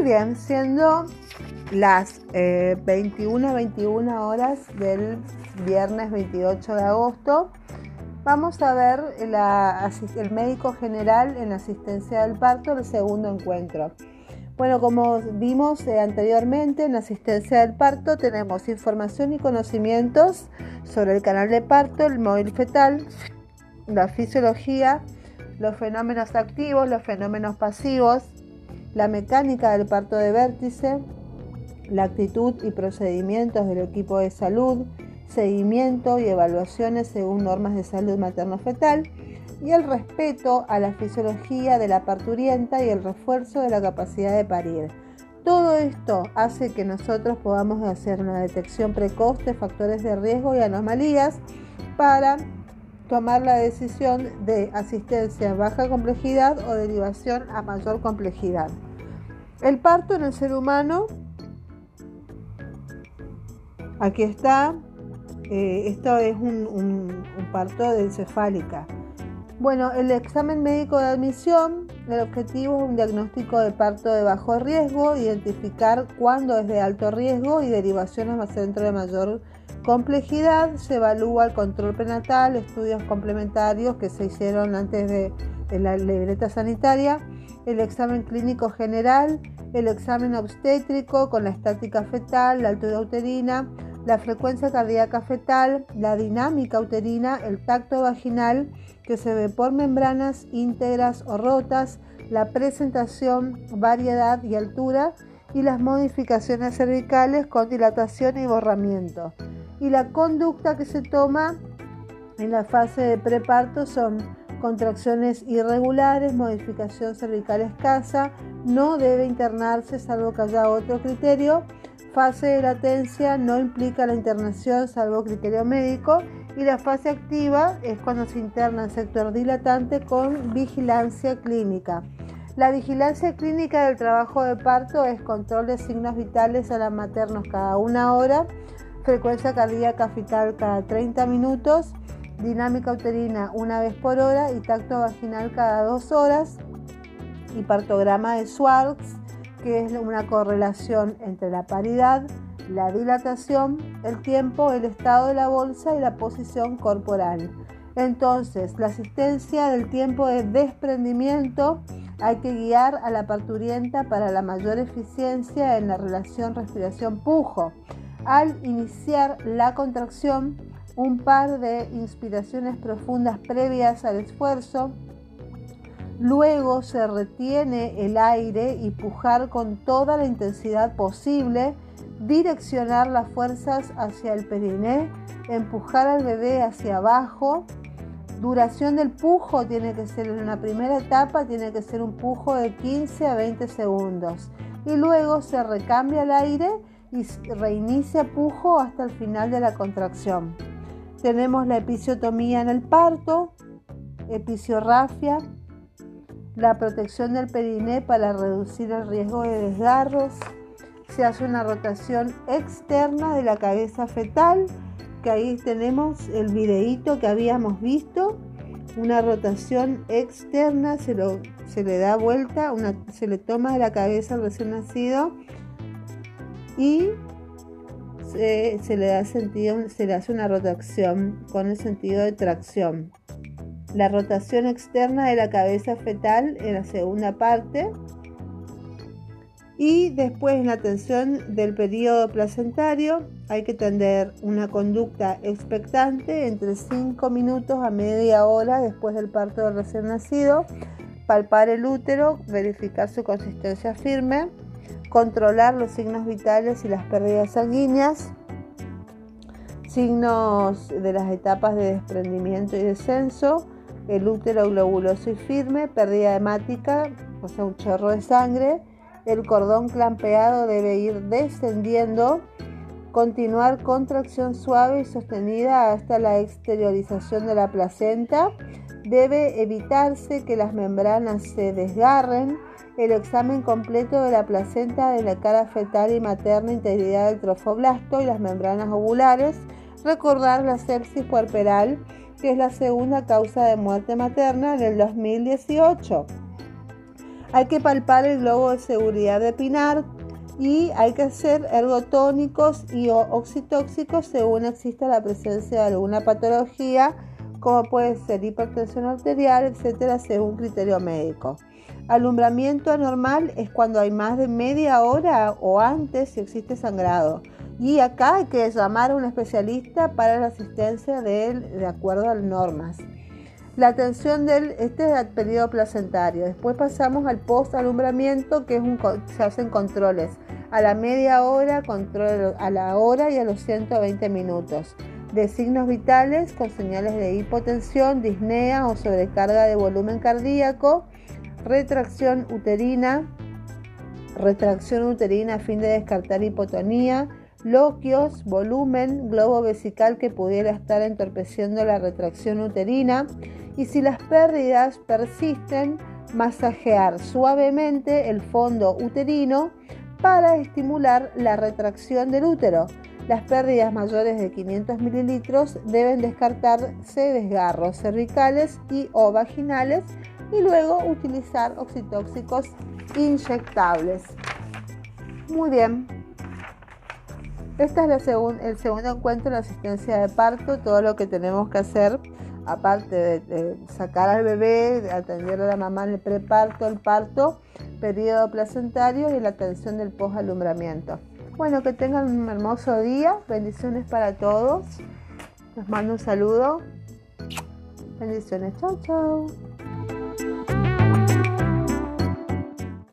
Muy bien, siendo las 21 eh, 21 horas del viernes 28 de agosto, vamos a ver el médico general en asistencia del parto, el segundo encuentro. Bueno, como vimos eh, anteriormente, en asistencia del parto tenemos información y conocimientos sobre el canal de parto, el móvil fetal, la fisiología, los fenómenos activos, los fenómenos pasivos, la mecánica del parto de vértice, la actitud y procedimientos del equipo de salud, seguimiento y evaluaciones según normas de salud materno-fetal y el respeto a la fisiología de la parturienta y el refuerzo de la capacidad de parir. Todo esto hace que nosotros podamos hacer una detección precoz de factores de riesgo y anomalías para tomar la decisión de asistencia a baja complejidad o derivación a mayor complejidad. El parto en el ser humano, aquí está, eh, esto es un, parto de encefálica. Bueno, el examen médico de admisión, el objetivo es un diagnóstico de parto de bajo riesgo, identificar cuándo es de alto riesgo y derivaciones a centro de mayor complejidad. Se evalúa el control prenatal, estudios complementarios que se hicieron antes de, la libreta sanitaria, el examen clínico general, el examen obstétrico con la estática fetal, la altura uterina, la frecuencia cardíaca fetal, la dinámica uterina, el tacto vaginal que se ve por membranas íntegras o rotas, la presentación, variedad y altura y las modificaciones cervicales con dilatación y borramiento. Y la conducta que se toma en la fase de preparto son contracciones irregulares, modificación cervical escasa, no debe internarse salvo que haya otro criterio. Fase de latencia no implica la internación salvo criterio médico y la fase activa es cuando se interna el sector dilatante con vigilancia clínica. La vigilancia clínica del trabajo de parto es control de signos vitales a las maternos cada una hora, frecuencia cardíaca fetal cada 30 minutos, dinámica uterina una vez por hora y tacto vaginal cada dos horas y partograma de Swartz, que es una correlación entre la paridad, la dilatación, el tiempo, el estado de la bolsa y la posición corporal. Entonces, la asistencia del tiempo de desprendimiento hay que guiar a la parturienta para la mayor eficiencia en la relación respiración-pujo. Al iniciar la contracción, un par de inspiraciones profundas previas al esfuerzo. Luego se retiene el aire y pujar con toda la intensidad posible direccionar las fuerzas hacia el periné, empujar al bebé hacia abajo. Duración del pujo tiene que ser en la primera etapa, tiene que ser un pujo de 15 a 20 segundos. Y luego se recambia el aire y reinicia pujo hasta el final de la contracción. Tenemos la episiotomía en el parto, episiorrafia, la protección del periné para reducir el riesgo de desgarros, se hace una rotación externa de la cabeza fetal, que ahí tenemos el videíto que habíamos visto, una rotación externa, se, le da vuelta, se le toma de la cabeza al recién nacido y se, le da sentido, se le hace una rotación con el sentido de tracción. La rotación externa de la cabeza fetal en la segunda parte y después en la atención del periodo placentario hay que tener una conducta expectante entre 5 minutos a media hora después del parto del recién nacido, palpar el útero, verificar su consistencia firme, controlar los signos vitales y las pérdidas sanguíneas, signos de las etapas de desprendimiento y descenso, el útero globuloso y firme, pérdida hemática, o sea, un chorro de sangre, el cordón clampeado debe ir descendiendo, continuar contracción suave y sostenida hasta la exteriorización de la placenta. Debe evitarse que las membranas se desgarren. El examen completo de la placenta de la cara fetal y materna, integridad del trofoblasto y las membranas ovulares. Recordar la sepsis puerperal, que es la segunda causa de muerte materna en el 2018. Hay que palpar el globo de seguridad de Pinar y hay que hacer ergotónicos y oxitóxicos según exista la presencia de alguna patología, como puede ser hipertensión arterial, etcétera, según criterio médico. Alumbramiento anormal es cuando hay más de media hora o antes si existe sangrado. Y acá hay que llamar a un especialista para la asistencia de él de acuerdo a las normas. La atención del, este es el periodo placentario. Después pasamos al post-alumbramiento, que es un, se hacen controles. A la media hora, control a la hora y a los 120 minutos. De signos vitales con señales de hipotensión, disnea o sobrecarga de volumen cardíaco, retracción uterina, retracción uterina a fin de descartar hipotonía, loquios, volumen, globo vesical que pudiera estar entorpeciendo la retracción uterina y si las pérdidas persisten, masajear suavemente el fondo uterino para estimular la retracción del útero. Las pérdidas mayores de 500 mililitros deben descartarse desgarros cervicales y o vaginales y luego utilizar oxitóxicos inyectables. Muy bien. Este es el segundo encuentro en asistencia de parto, todo lo que tenemos que hacer, aparte de, sacar al bebé, de atender a la mamá en el preparto, el parto, periodo placentario y la atención del posalumbramiento. Bueno, que tengan un hermoso día, bendiciones para todos. Les mando un saludo. Bendiciones, chao, chao.